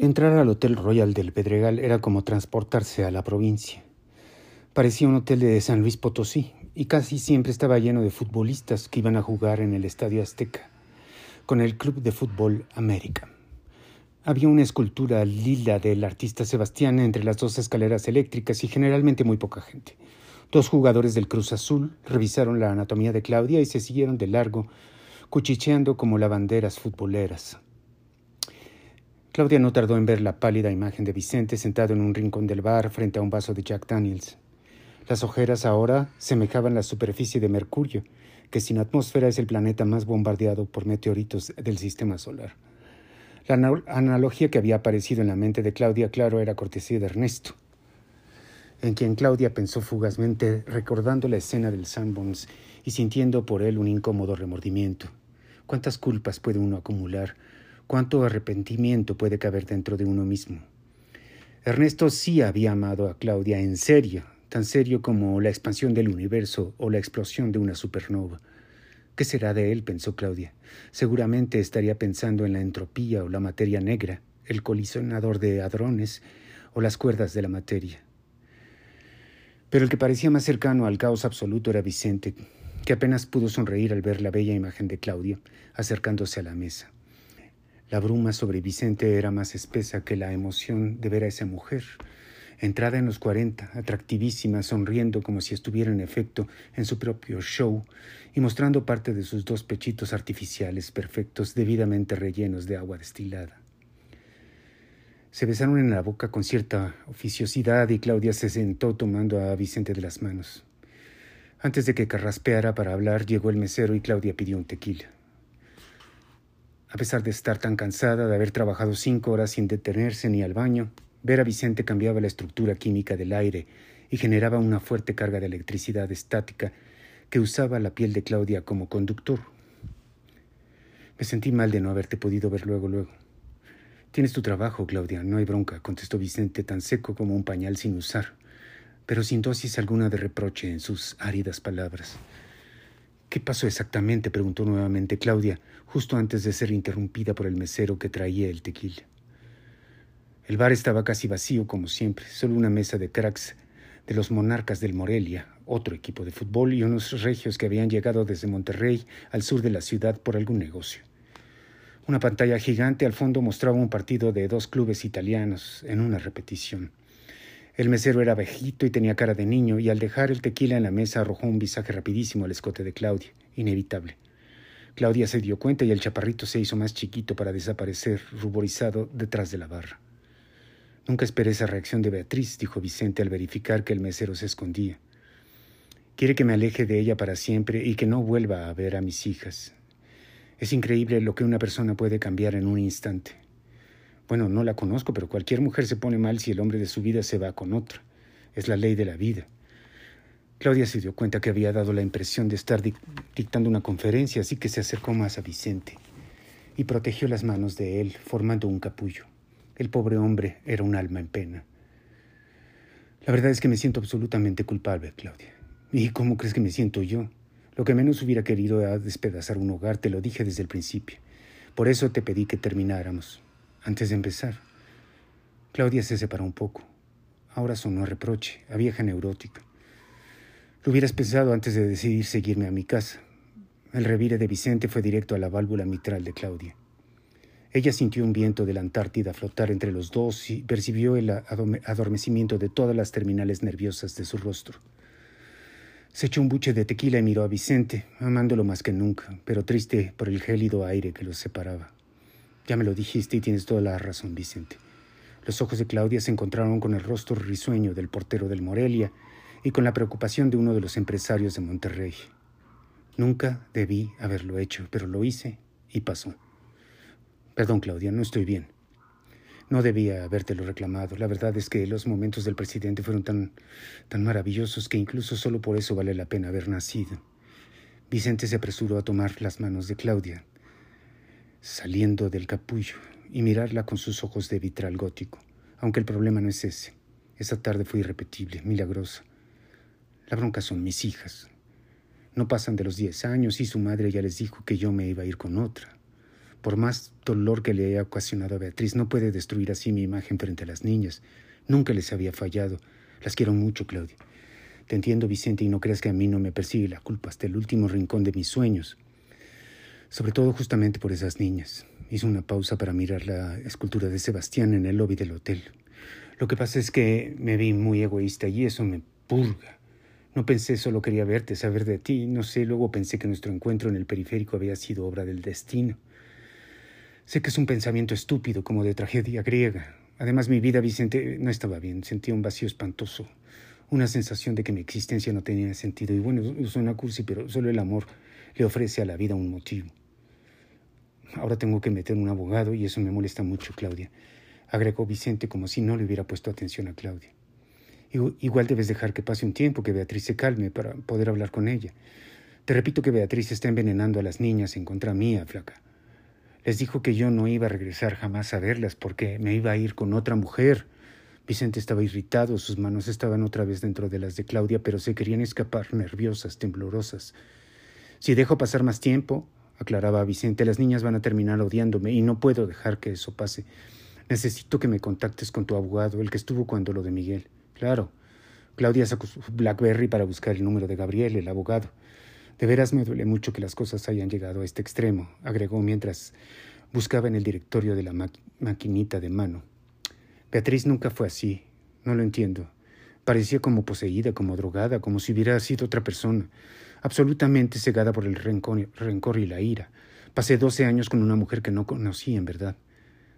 Entrar al Hotel Royal del Pedregal era como transportarse a la provincia. Parecía un hotel de San Luis Potosí y casi siempre estaba lleno de futbolistas que iban a jugar en el Estadio Azteca con el Club de Fútbol América. Había una escultura lila del artista Sebastián entre las dos escaleras eléctricas y generalmente muy poca gente. Dos jugadores del Cruz Azul revisaron la anatomía de Claudia y se siguieron de largo, cuchicheando como lavanderas futboleras. Claudia no tardó en ver la pálida imagen de Vicente sentado en un rincón del bar frente a un vaso de Jack Daniels. Las ojeras ahora semejaban la superficie de Mercurio, que sin atmósfera es el planeta más bombardeado por meteoritos del sistema solar. La analogía que había aparecido en la mente de Claudia, claro, era cortesía de Ernesto, en quien Claudia pensó fugazmente, recordando la escena del Sanborns y sintiendo por él un incómodo remordimiento. ¿Cuántas culpas puede uno acumular cuánto arrepentimiento puede caber dentro de uno mismo. Ernesto sí había amado a Claudia en serio, tan serio como la expansión del universo o la explosión de una supernova. ¿Qué será de él? pensó Claudia. Seguramente estaría pensando en la entropía o la materia negra, el colisionador de hadrones o las cuerdas de la materia. Pero el que parecía más cercano al caos absoluto era Vicente, que apenas pudo sonreír al ver la bella imagen de Claudia acercándose a la mesa. La bruma sobre Vicente era más espesa que la emoción de ver a esa mujer, entrada en los cuarenta, atractivísima, sonriendo como si estuviera en efecto en su propio show y mostrando parte de sus dos pechitos artificiales perfectos, debidamente rellenos de agua destilada. Se besaron en la boca con cierta oficiosidad y Claudia se sentó tomando a Vicente de las manos. Antes de que carraspeara para hablar, llegó el mesero y Claudia pidió un tequila. A pesar de estar tan cansada de haber trabajado cinco horas sin detenerse ni al baño, ver a Vicente cambiaba la estructura química del aire y generaba una fuerte carga de electricidad estática que usaba la piel de Claudia como conductor. Me sentí mal de no haberte podido ver luego, luego. Tienes tu trabajo, Claudia, no hay bronca, contestó Vicente tan seco como un pañal sin usar, pero sin dosis alguna de reproche en sus áridas palabras. ¿Qué pasó exactamente? preguntó nuevamente Claudia, justo antes de ser interrumpida por el mesero que traía el tequila. El bar estaba casi vacío, como siempre, solo una mesa de cracks de los monarcas del Morelia, otro equipo de fútbol y unos regios que habían llegado desde Monterrey al sur de la ciudad por algún negocio. Una pantalla gigante al fondo mostraba un partido de dos clubes italianos en una repetición. El mesero era vejito y tenía cara de niño, y al dejar el tequila en la mesa arrojó un visaje rapidísimo al escote de Claudia, inevitable. Claudia se dio cuenta y el chaparrito se hizo más chiquito para desaparecer, ruborizado, detrás de la barra. Nunca esperé esa reacción de Beatriz, dijo Vicente al verificar que el mesero se escondía. Quiere que me aleje de ella para siempre y que no vuelva a ver a mis hijas. Es increíble lo que una persona puede cambiar en un instante. Bueno, no la conozco, pero cualquier mujer se pone mal si el hombre de su vida se va con otra. Es la ley de la vida. Claudia se dio cuenta que había dado la impresión de estar dictando una conferencia, así que se acercó más a Vicente y protegió las manos de él, formando un capullo. El pobre hombre era un alma en pena. La verdad es que me siento absolutamente culpable, Claudia. ¿Y cómo crees que me siento yo? Lo que menos hubiera querido era despedazar un hogar, te lo dije desde el principio. Por eso te pedí que termináramos antes de empezar. Claudia se separó un poco. Ahora sonó a reproche, a vieja neurótica. Lo hubieras pensado antes de decidir seguirme a mi casa. El revire de Vicente fue directo a la válvula mitral de Claudia. Ella sintió un viento de la Antártida flotar entre los dos y percibió el adormecimiento de todas las terminales nerviosas de su rostro. Se echó un buche de tequila y miró a Vicente, amándolo más que nunca, pero triste por el gélido aire que los separaba. Ya me lo dijiste y tienes toda la razón, Vicente. Los ojos de Claudia se encontraron con el rostro risueño del portero del Morelia y con la preocupación de uno de los empresarios de Monterrey. Nunca debí haberlo hecho, pero lo hice y pasó. Perdón, Claudia, no estoy bien. No debía habértelo reclamado. La verdad es que los momentos del presidente fueron tan, tan maravillosos que incluso solo por eso vale la pena haber nacido. Vicente se apresuró a tomar las manos de Claudia saliendo del capullo y mirarla con sus ojos de vitral gótico, aunque el problema no es ese. Esa tarde fue irrepetible, milagrosa. La bronca son mis hijas. No pasan de los diez años y su madre ya les dijo que yo me iba a ir con otra. Por más dolor que le haya ocasionado a Beatriz, no puede destruir así mi imagen frente a las niñas. Nunca les había fallado. Las quiero mucho, Claudia. Te entiendo, Vicente, y no creas que a mí no me persigue la culpa hasta el último rincón de mis sueños. Sobre todo justamente por esas niñas. Hizo una pausa para mirar la escultura de Sebastián en el lobby del hotel. Lo que pasa es que me vi muy egoísta y eso me purga. No pensé, solo quería verte, saber de ti. No sé, luego pensé que nuestro encuentro en el periférico había sido obra del destino. Sé que es un pensamiento estúpido, como de tragedia griega. Además, mi vida, Vicente, no estaba bien. Sentía un vacío espantoso, una sensación de que mi existencia no tenía sentido. Y bueno, suena cursi, pero solo el amor le ofrece a la vida un motivo. Ahora tengo que meter un abogado y eso me molesta mucho, Claudia, agregó Vicente como si no le hubiera puesto atención a Claudia. Igual debes dejar que pase un tiempo, que Beatriz se calme para poder hablar con ella. Te repito que Beatriz está envenenando a las niñas en contra mía, flaca. Les dijo que yo no iba a regresar jamás a verlas porque me iba a ir con otra mujer. Vicente estaba irritado, sus manos estaban otra vez dentro de las de Claudia, pero se querían escapar, nerviosas, temblorosas. Si dejo pasar más tiempo, aclaraba Vicente, las niñas van a terminar odiándome y no puedo dejar que eso pase. Necesito que me contactes con tu abogado, el que estuvo cuando lo de Miguel. Claro. Claudia sacó Blackberry para buscar el número de Gabriel, el abogado. De veras me duele mucho que las cosas hayan llegado a este extremo, agregó mientras buscaba en el directorio de la maquinita de mano. Beatriz nunca fue así, no lo entiendo. Parecía como poseída, como drogada, como si hubiera sido otra persona, absolutamente cegada por el rencor, y la ira. Pasé doce años con una mujer que no conocí en verdad.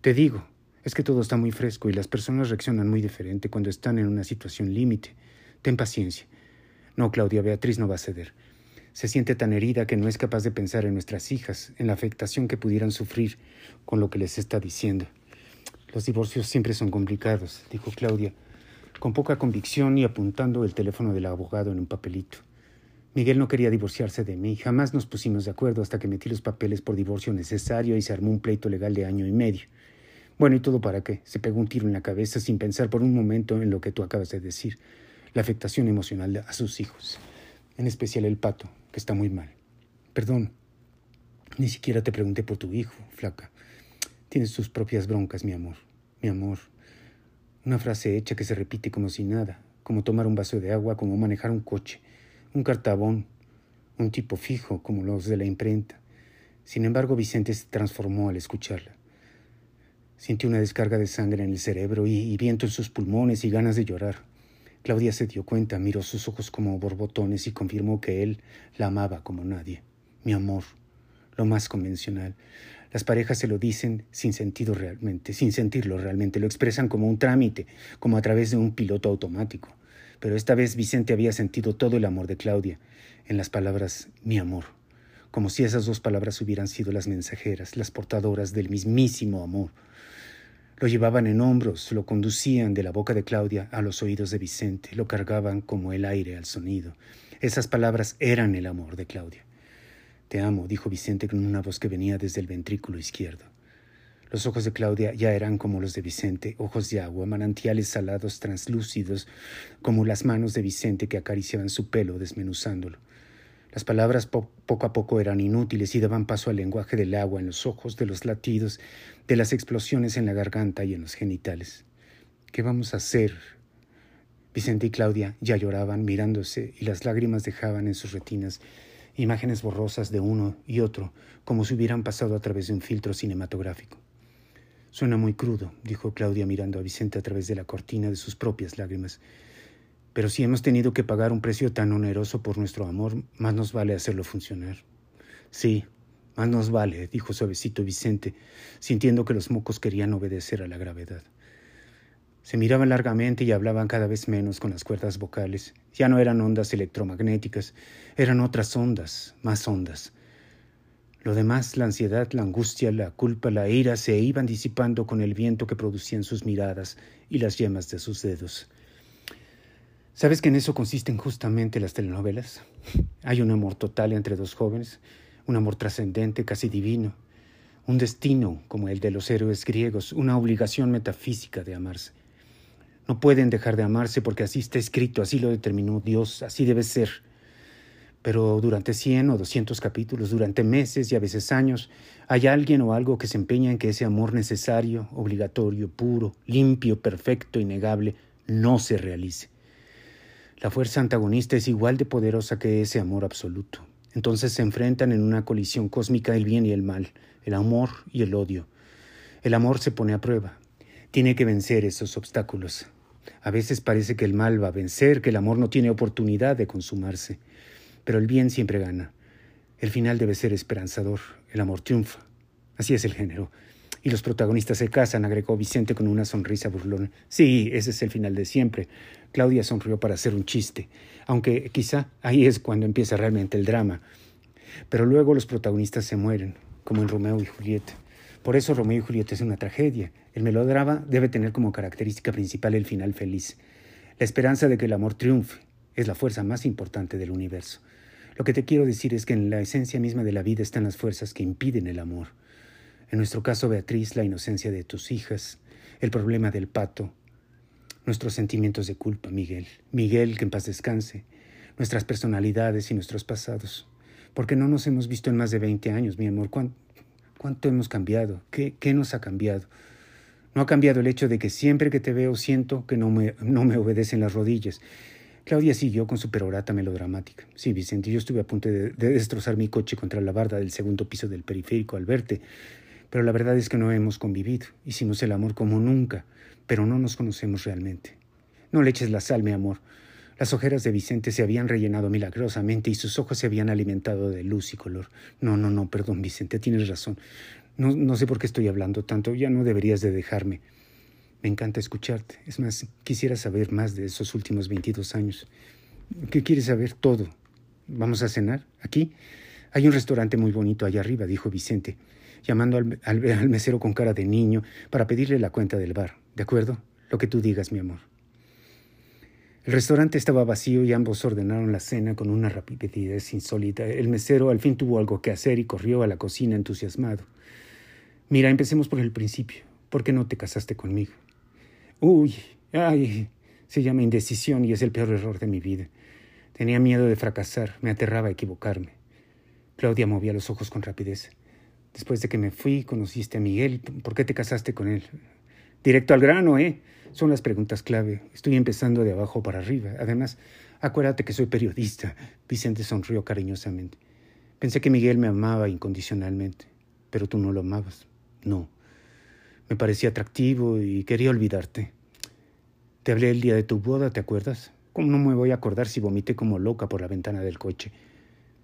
Te digo, es que todo está muy fresco y las personas reaccionan muy diferente cuando están en una situación límite. Ten paciencia. No, Claudia, Beatriz no va a ceder. Se siente tan herida que no es capaz de pensar en nuestras hijas, en la afectación que pudieran sufrir con lo que les está diciendo. Los divorcios siempre son complicados, dijo Claudia, con poca convicción y apuntando el teléfono del abogado en un papelito. Miguel no quería divorciarse de mí, jamás nos pusimos de acuerdo hasta que metí los papeles por divorcio necesario y se armó un pleito legal de año y medio. Bueno, ¿y todo para qué? Se pegó un tiro en la cabeza sin pensar por un momento en lo que tú acabas de decir, la afectación emocional a sus hijos, en especial el pato, que está muy mal. Perdón, ni siquiera te pregunté por tu hijo, flaca. Tienes tus propias broncas, mi amor, mi amor. Una frase hecha que se repite como si nada, como tomar un vaso de agua, como manejar un coche, un cartabón, un tipo fijo como los de la imprenta. Sin embargo, Vicente se transformó al escucharla. Sintió una descarga de sangre en el cerebro y, viento en sus pulmones y ganas de llorar. Claudia se dio cuenta, miró sus ojos como borbotones y confirmó que él la amaba como nadie. Mi amor, lo más convencional. Las parejas se lo dicen sin sentido realmente, sin sentirlo realmente, lo expresan como un trámite, como a través de un piloto automático. Pero esta vez Vicente había sentido todo el amor de Claudia en las palabras mi amor, como si esas dos palabras hubieran sido las mensajeras, las portadoras del mismísimo amor. Lo llevaban en hombros, lo conducían de la boca de Claudia a los oídos de Vicente, lo cargaban como el aire al sonido. Esas palabras eran el amor de Claudia. Te amo, dijo Vicente con una voz que venía desde el ventrículo izquierdo. Los ojos de Claudia ya eran como los de Vicente, ojos de agua, manantiales salados translúcidos, como las manos de Vicente que acariciaban su pelo desmenuzándolo. Las palabras poco a poco eran inútiles y daban paso al lenguaje del agua en los ojos, de los latidos, de las explosiones en la garganta y en los genitales. ¿Qué vamos a hacer? Vicente y Claudia ya lloraban mirándose y las lágrimas dejaban en sus retinas imágenes borrosas de uno y otro, como si hubieran pasado a través de un filtro cinematográfico. Suena muy crudo, dijo Claudia mirando a Vicente a través de la cortina de sus propias lágrimas. Pero si hemos tenido que pagar un precio tan oneroso por nuestro amor, más nos vale hacerlo funcionar. Sí, más nos vale, dijo suavecito Vicente, sintiendo que los mocos querían obedecer a la gravedad. Se miraban largamente y hablaban cada vez menos con las cuerdas vocales. Ya no eran ondas electromagnéticas, eran otras ondas, más ondas. Lo demás, la ansiedad, la angustia, la culpa, la ira, se iban disipando con el viento que producían sus miradas y las yemas de sus dedos. ¿Sabes que en eso consisten justamente las telenovelas? Hay un amor total entre dos jóvenes, un amor trascendente, casi divino, un destino como el de los héroes griegos, una obligación metafísica de amarse. No pueden dejar de amarse porque así está escrito, así lo determinó Dios, así debe ser. Pero durante cien o doscientos capítulos, durante meses y a veces años, hay alguien o algo que se empeña en que ese amor necesario, obligatorio, puro, limpio, perfecto, innegable, no se realice. La fuerza antagonista es igual de poderosa que ese amor absoluto. Entonces se enfrentan en una colisión cósmica el bien y el mal, el amor y el odio. El amor se pone a prueba. Tiene que vencer esos obstáculos. A veces parece que el mal va a vencer, que el amor no tiene oportunidad de consumarse. Pero el bien siempre gana. El final debe ser esperanzador. El amor triunfa. Así es el género. Y los protagonistas se casan, agregó Vicente con una sonrisa burlona. Sí, ese es el final de siempre. Claudia sonrió para hacer un chiste, aunque quizá ahí es cuando empieza realmente el drama. Pero luego los protagonistas se mueren, como en Romeo y Julieta. Por eso Romeo y Julieta es una tragedia. El melodrama debe tener como característica principal el final feliz. La esperanza de que el amor triunfe es la fuerza más importante del universo. Lo que te quiero decir es que en la esencia misma de la vida están las fuerzas que impiden el amor. En nuestro caso, Beatriz, la inocencia de tus hijas, el problema del pato, nuestros sentimientos de culpa, Miguel, Miguel, que en paz descanse, nuestras personalidades y nuestros pasados. Porque no nos hemos visto en más de 20 años, mi amor. ¿Cuánto, hemos cambiado? ¿Qué, ¿Qué nos ha cambiado? No ha cambiado el hecho de que siempre que te veo siento que no me, no me obedecen las rodillas. Claudia siguió con su perorata melodramática. Sí, Vicente, yo estuve a punto de, de, destrozar mi coche contra la barda del segundo piso del periférico al verte, pero la verdad es que no hemos convivido. Hicimos el amor como nunca, pero no nos conocemos realmente. No le eches la sal, mi amor. Las ojeras de Vicente se habían rellenado milagrosamente y sus ojos se habían alimentado de luz y color. No, no, no, perdón, Vicente, tienes razón. No, no sé por qué estoy hablando tanto, ya no deberías de dejarme. Me encanta escucharte. Es más, quisiera saber más de esos últimos 22 años. ¿Qué quieres saber? Todo. ¿Vamos a cenar? ¿Aquí? Hay un restaurante muy bonito allá arriba, dijo Vicente llamando al, al, mesero con cara de niño para pedirle la cuenta del bar. ¿De acuerdo? Lo que tú digas, mi amor. El restaurante estaba vacío y ambos ordenaron la cena con una rapidez insólita. El mesero al fin tuvo algo que hacer y corrió a la cocina entusiasmado. Mira, empecemos por el principio. ¿Por qué no te casaste conmigo? Uy, ay, se llama indecisión y es el peor error de mi vida. Tenía miedo de fracasar, me aterraba equivocarme. Claudia movía los ojos con rapidez. Después de que me fui, conociste a Miguel. ¿Por qué te casaste con él? Directo al grano, ¿eh? Son las preguntas clave. Estoy empezando de abajo para arriba. Además, acuérdate que soy periodista. Vicente sonrió cariñosamente. Pensé que Miguel me amaba incondicionalmente, pero tú no lo amabas. No. Me parecía atractivo y quería olvidarte. Te hablé el día de tu boda, ¿te acuerdas? ¿Cómo no me voy a acordar si vomité como loca por la ventana del coche?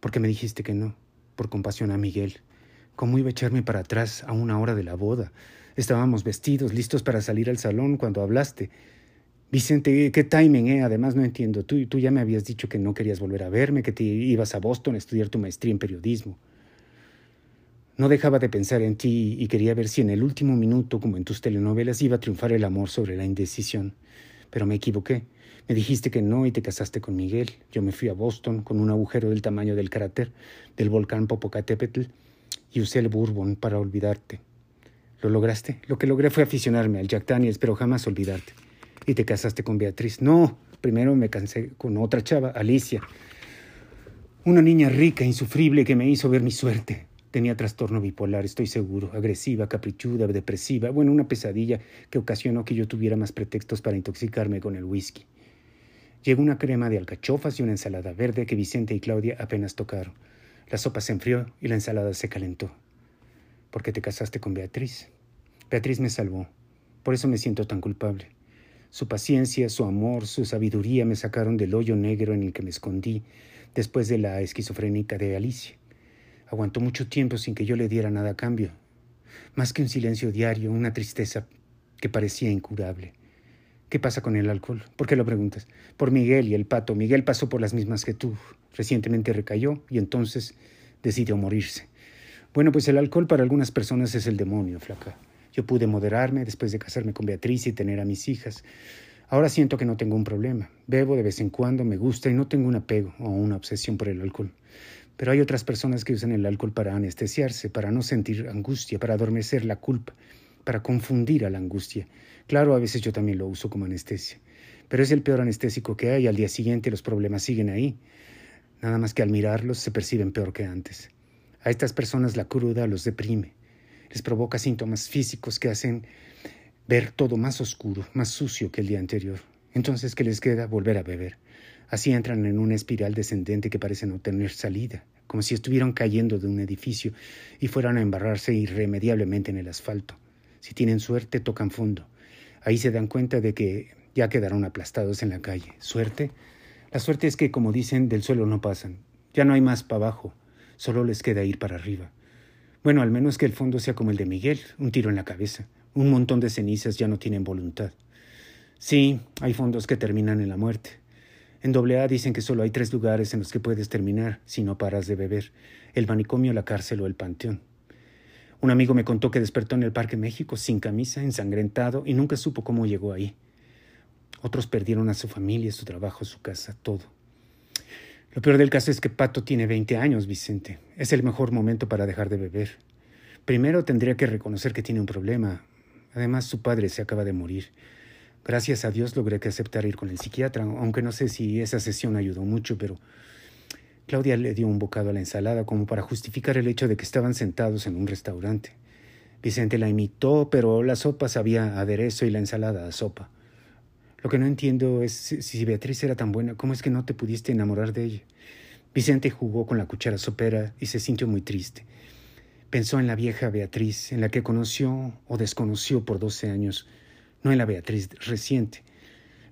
Porque me dijiste que no, por compasión a Miguel. ¿Cómo iba a echarme para atrás a una hora de la boda? Estábamos vestidos, listos para salir al salón cuando hablaste. Vicente, qué timing, ¿eh? Además, no entiendo. Tú, tú ya me habías dicho que no querías volver a verme, que te ibas a Boston a estudiar tu maestría en periodismo. No dejaba de pensar en ti y quería ver si en el último minuto, como en tus telenovelas, iba a triunfar el amor sobre la indecisión. Pero me equivoqué. Me dijiste que no y te casaste con Miguel. Yo me fui a Boston con un agujero del tamaño del cráter del volcán Popocatépetl y usé el bourbon para olvidarte. ¿Lo lograste? Lo que logré fue aficionarme al Jack Daniels, pero jamás olvidarte. Y te casaste con Beatriz. No, primero me cansé con otra chava, Alicia. Una niña rica, insufrible, que me hizo ver mi suerte. Tenía trastorno bipolar, estoy seguro, agresiva, caprichuda, depresiva, bueno, una pesadilla que ocasionó que yo tuviera más pretextos para intoxicarme con el whisky. Llegó una crema de alcachofas y una ensalada verde que Vicente y Claudia apenas tocaron. La sopa se enfrió y la ensalada se calentó. ¿Por qué te casaste con Beatriz? Beatriz me salvó. Por eso me siento tan culpable. Su paciencia, su amor, su sabiduría me sacaron del hoyo negro en el que me escondí después de la esquizofrénica de Alicia. Aguantó mucho tiempo sin que yo le diera nada a cambio. Más que un silencio diario, una tristeza que parecía incurable. ¿Qué pasa con el alcohol? ¿Por qué lo preguntas? Por Miguel y el pato. Miguel pasó por las mismas que tú. Recientemente recayó y entonces decidió morirse. Bueno, pues el alcohol para algunas personas es el demonio, flaca. Yo pude moderarme después de casarme con Beatriz y tener a mis hijas. Ahora siento que no tengo un problema. Bebo de vez en cuando, me gusta y no tengo un apego o una obsesión por el alcohol. Pero hay otras personas que usan el alcohol para anestesiarse, para no sentir angustia, para adormecer la culpa, para confundir a la angustia. Claro, a veces yo también lo uso como anestesia, pero es el peor anestésico que hay. Al día siguiente los problemas siguen ahí. Nada más que al mirarlos se perciben peor que antes. A estas personas la cruda los deprime, les provoca síntomas físicos que hacen ver todo más oscuro, más sucio que el día anterior. Entonces, ¿qué les queda? Volver a beber. Así entran en una espiral descendente que parece no tener salida, como si estuvieran cayendo de un edificio y fueran a embarrarse irremediablemente en el asfalto. Si tienen suerte, tocan fondo. Ahí se dan cuenta de que ya quedaron aplastados en la calle. ¿Suerte? La suerte es que, como dicen, del suelo no pasan. Ya no hay más para abajo. Solo les queda ir para arriba. Bueno, al menos que el fondo sea como el de Miguel, un tiro en la cabeza. Un montón de cenizas ya no tienen voluntad. Sí, hay fondos que terminan en la muerte. En AA dicen que solo hay tres lugares en los que puedes terminar si no paras de beber, el manicomio, la cárcel o el panteón. Un amigo me contó que despertó en el Parque México sin camisa, ensangrentado, y nunca supo cómo llegó ahí. Otros perdieron a su familia, su trabajo, su casa, todo. Lo peor del caso es que Pato tiene 20 años, Vicente. Es el mejor momento para dejar de beber. Primero tendría que reconocer que tiene un problema. Además, su padre se acaba de morir. Gracias a Dios logré que aceptara ir con el psiquiatra, aunque no sé si esa sesión ayudó mucho, pero Claudia le dio un bocado a la ensalada como para justificar el hecho de que estaban sentados en un restaurante. Vicente la imitó, pero la sopa sabía aderezo y la ensalada a sopa. Lo que no entiendo es si Beatriz era tan buena, ¿cómo es que no te pudiste enamorar de ella? Vicente jugó con la cuchara sopera y se sintió muy triste. Pensó en la vieja Beatriz, en la que conoció o desconoció por doce años, no en la Beatriz reciente.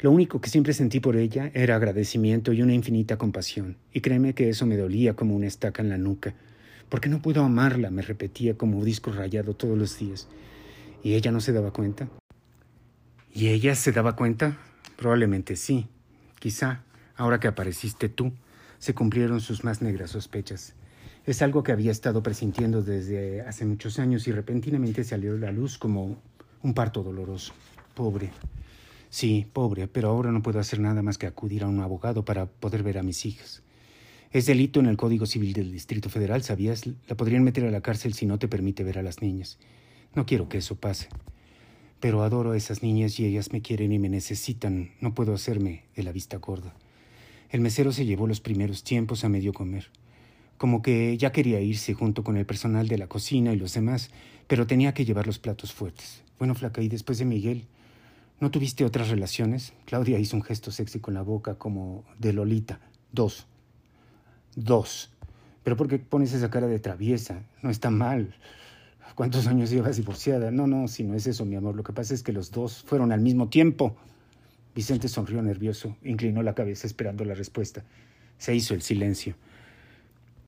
Lo único que siempre sentí por ella era agradecimiento y una infinita compasión, y créeme que eso me dolía como una estaca en la nuca. porque no puedo amarla? me repetía como disco rayado todos los días. ¿Y ella no se daba cuenta? ¿Y ella se daba cuenta? Probablemente sí. Quizá, ahora que apareciste tú, se cumplieron sus más negras sospechas. Es algo que había estado presintiendo desde hace muchos años y repentinamente salió a la luz como un parto doloroso. Pobre. Sí, pobre, pero ahora no puedo hacer nada más que acudir a un abogado para poder ver a mis hijas. Es delito en el Código Civil del Distrito Federal, ¿sabías? La podrían meter a la cárcel si no te permite ver a las niñas. No quiero que eso pase. Pero adoro a esas niñas y ellas me quieren y me necesitan. No puedo hacerme de la vista gorda. El mesero se llevó los primeros tiempos a medio comer. Como que ya quería irse junto con el personal de la cocina y los demás, pero tenía que llevar los platos fuertes. Bueno, flaca, y después de Miguel, ¿no tuviste otras relaciones? Claudia hizo un gesto sexy con la boca como de Lolita. Dos. Dos. Pero ¿por qué pones esa cara de traviesa? No está mal. ¿Cuántos años llevas divorciada? No, no, si no es eso, mi amor. Lo que pasa es que los dos fueron al mismo tiempo. Vicente sonrió nervioso, inclinó la cabeza esperando la respuesta. Se hizo el silencio.